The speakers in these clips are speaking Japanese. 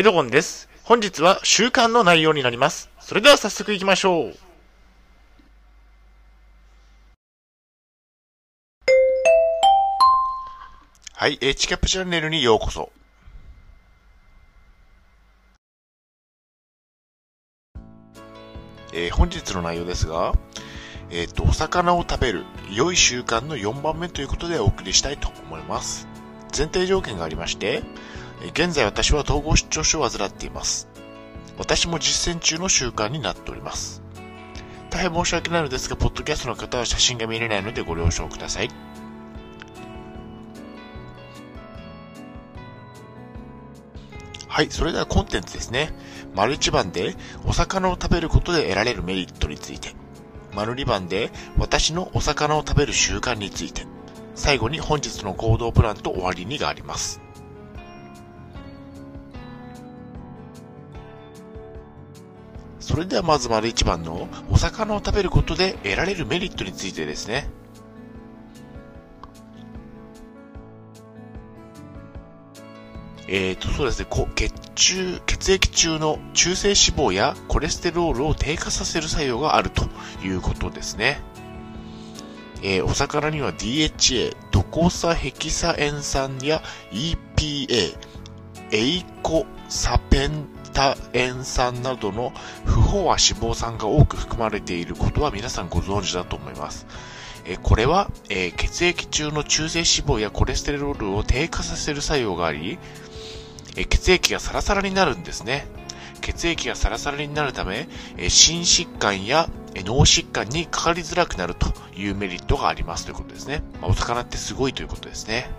エドゴンです。本日は習慣の内容になります。それでは早速行きましょう。はい、エチキャップチャンネルにようこそ。えー本日の内容ですが、えっ、と、お魚を食べる良い習慣の4番目ということでお送りしたいと思います。前提条件がありまして、現在私は統合失調症を患っています。私も実践中の習慣になっております。大変申し訳ないのですが、ポッドキャストの方は写真が見れないのでご了承ください。はい、それではコンテンツですね。丸1番で、お魚を食べることで得られるメリットについて。丸2番で、私のお魚を食べる習慣について。最後に本日の行動プランと終わりにがあります。それではまず丸1番のお魚を食べることで得られるメリットについてですね。えーと、そうですね、こ血中、血液中の中性脂肪やコレステロールを低下させる作用があるということですね。えーお魚には DHA、ドコサヘキサエン酸や EPA、エイコサペンタエン酸などの不飽和脂肪酸が多く含まれていることは皆さんご存知だと思います。えこれは、えー血液中の中性脂肪やコレステロールを低下させる作用があり、え血液がサラサラになるんですね。血液がサラサラになるため、え心疾患やえ脳疾患にかかりづらくなるというメリットがありますということですね。まあお魚ってすごいということですね。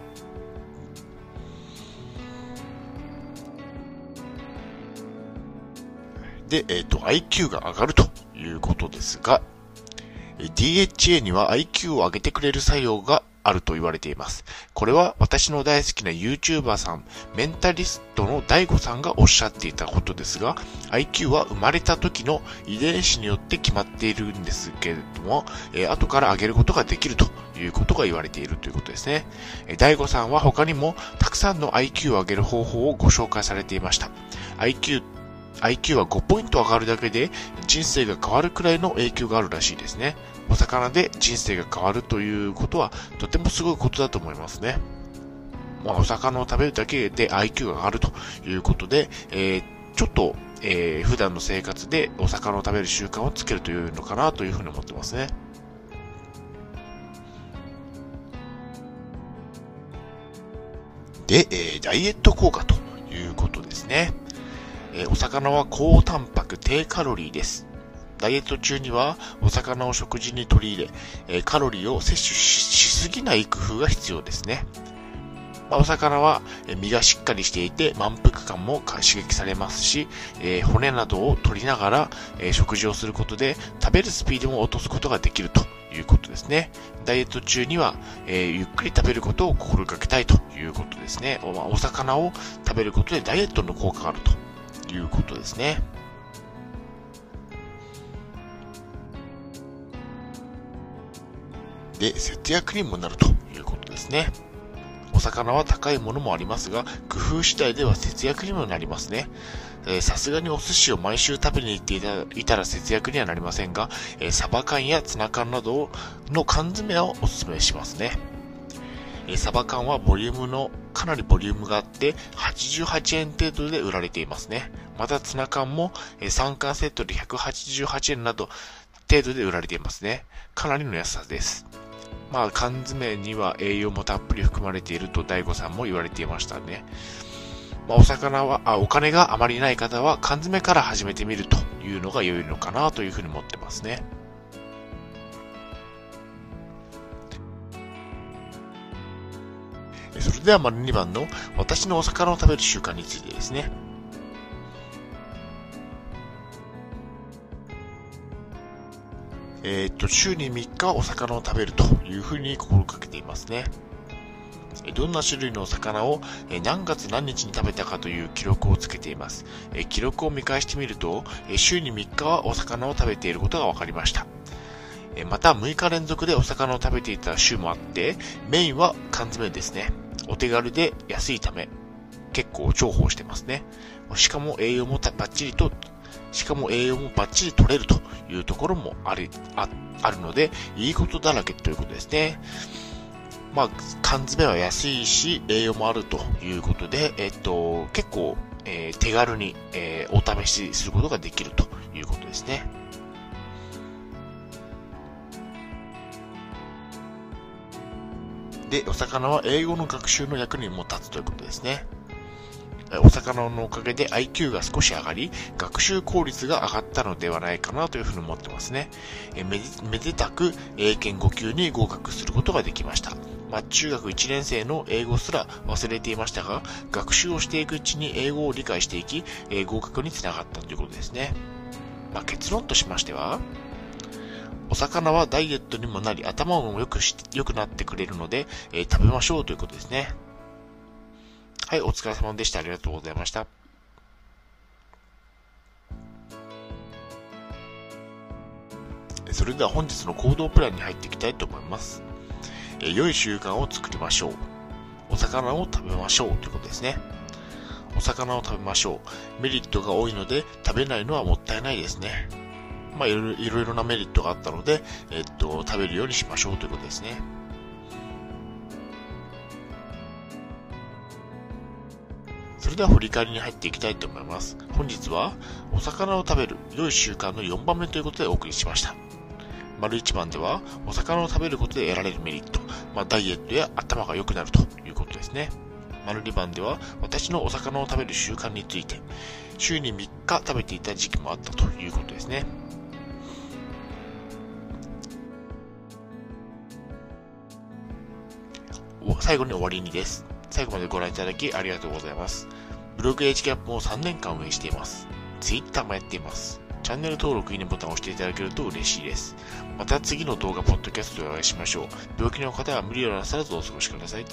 で、えっ、と、IQ が上がるということですが、DHA には IQ を上げてくれる作用があると言われています。これは私の大好きな YouTuber さん、メンタリストの DAIGO さんがおっしゃっていたことですが、IQ は生まれた時の遺伝子によって決まっているんですけれども、えー後から上げることができるということが言われているということですね。えー DAIGO さんは他にもたくさんの IQ を上げる方法をご紹介されていました。IQ IQ は5ポイント上がるだけで人生が変わるくらいの影響があるらしいですね。お魚で人生が変わるということはとてもすごいことだと思いますね。まあ、お魚を食べるだけで IQ が上がるということで、えーちょっと、えー普段の生活でお魚を食べる習慣をつけるというのかなというふうに思ってますね。で、えーダイエット効果ということですね。えお魚は高タンパク、低カロリーです。ダイエット中にはお魚を食事に取り入れ、えカロリーを摂取しすぎない工夫が必要ですね。まお魚は身がしっかりしていて満腹感も刺激されますし、え骨などを取りながら、え食事をすることで食べるスピードも落とすことができるということですね。ダイエット中には、えゆっくり食べることを心がけたいということですね。お魚を食べることでダイエットの効果があるということですね。で、節約にもなるということですね。お魚は高いものもありますが、工夫次第では節約にもなりますね。さすがにお寿司を毎週食べに行っていたら節約にはなりませんが、えーサバ缶やツナ缶などの缶詰をお勧めしますね。えーサバ缶はボリュームの、かなりボリュームがあって、88円程度で売られていますね。またツナ缶も、え3缶セットで188円など程度で売られていますね。かなりの安さです。まあ、缶詰には栄養もたっぷり含まれていると大悟さんも言われていましたね。まあ、お魚はあ、お金があまりない方は缶詰から始めてみるというのが良いのかなというふうに思ってますね。それでは丸2番の私のお魚を食べる習慣についてですね。えーっと、週に3日お魚を食べるというふうに心がけていますね。どんな種類のお魚を何月何日に食べたかという記録をつけています。記録を見返してみると、週に3日はお魚を食べていることが分かりました。また6日連続でお魚を食べていた週もあって、メインは缶詰ですね。お手軽で安いため。結構重宝してますね。しかも栄養もバッチリと、しかも栄養もバッチリ取れるというところもある、ああるので、いいことだらけということですね。まあ、缶詰は安いし、栄養もあるということで、えっと、結構、えー、手軽に、えー、お試しすることができるということですね。で、お魚は英語の学習の役にも立つということですね。お魚のおかげで IQ が少し上がり、学習効率が上がったのではないかなというふうに思ってますね。えめめでたく英検5級に合格することができました。まあ、中学1年生の英語すら忘れていましたが、学習をしていくうちに英語を理解していき、え合格につながったということですね。まあ、結論としましては、お魚はダイエットにもなり、頭も良くし、良くなってくれるので、えー、食べましょうということですね。はい、お疲れ様でした。ありがとうございました。それでは本日の行動プランに入っていきたいと思います。え良い習慣を作りましょう。お魚を食べましょうということですね。お魚を食べましょう。メリットが多いので食べないのはもったいないですね。まあ、いろいろなメリットがあったので、えっと、食べるようにしましょうということですね。それでは振り返りに入っていきたいと思います。本日は、お魚を食べる良い習慣の4番目ということでお送りしました。丸1番では、お魚を食べることで得られるメリット、まあ、ダイエットや頭が良くなるということですね。丸2番では、私のお魚を食べる習慣について、週に3日食べていた時期もあったということですね。最後に終わりにです。最後までご覧いただきありがとうございます。ブログ H キャップを3年間運営しています。Twitter もやっています。チャンネル登録、いいねボタンを押していただけると嬉しいです。また次の動画、ポッドキャストでお会いしましょう。病気の方は無理をなさらずお過ごしください。